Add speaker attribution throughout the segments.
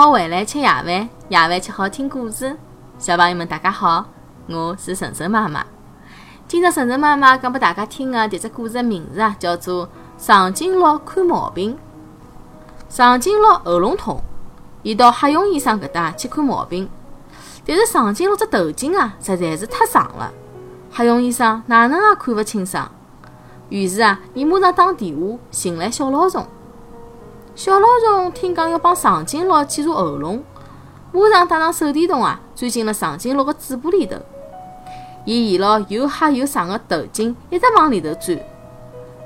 Speaker 1: 好回来吃夜饭，夜饭吃好听故事。小朋友们，大家好，我是晨晨妈妈。今朝晨晨妈妈讲拨大家听的迭只故事的名字啊，叫做《长颈鹿看毛病》。长颈鹿喉咙痛，伊到黑熊医生搿搭去看毛病。但是长颈鹿只头颈啊，实在是太长了，黑熊医生哪能也看勿清爽。于是啊，伊马上打电话寻来小老虫。小老虫听讲要帮长颈鹿检查喉咙，马上带上手电筒啊，钻进了长颈鹿的嘴巴里头。伊沿牢又黑又长的头颈一直往里头钻。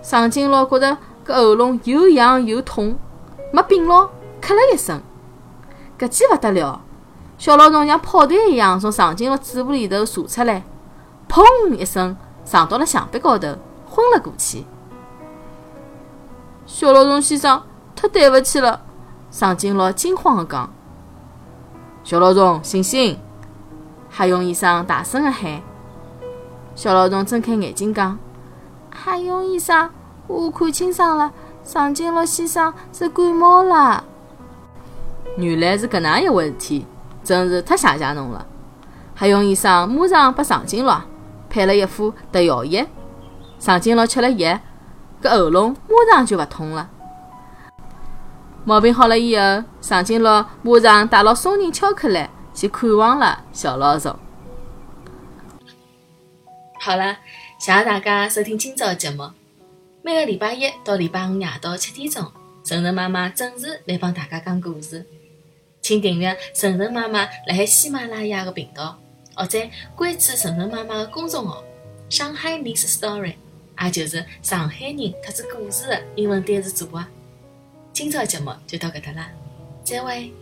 Speaker 1: 长颈鹿觉着搿喉咙又痒又痛，没柄牢，咳了一声。搿记勿得了，小老虫像炮弹一样从长颈鹿嘴巴里头射出来，砰一声撞到了墙壁高头，昏了过去。小老虫先生，太对勿起了！长颈鹿惊慌地讲。小老虫，醒醒！黑熊医生大声地喊。小老虫睁开眼睛讲：“黑熊医生，我看清爽了，长颈鹿先生是感冒了。”原来是搿能样一回事体，真是太谢谢侬了。黑熊医生马上拨长颈鹿配了一副特效药，长颈鹿吃了药，搿喉咙马上就勿痛了。毛病好了以后，长颈鹿马上带牢松仁巧克力去看望了小老鼠。好了，谢谢大家收听今朝的节目。每个礼拜一到礼拜五夜到七点钟，晨晨妈妈准时来帮大家讲故事。请订阅晨晨妈妈辣海喜马拉雅的频道，或者关注晨晨妈妈的公众号“上海 Miss Story”，也就是上海人特子故事的英文单词组合。今朝节目就到搿搭啦，再会。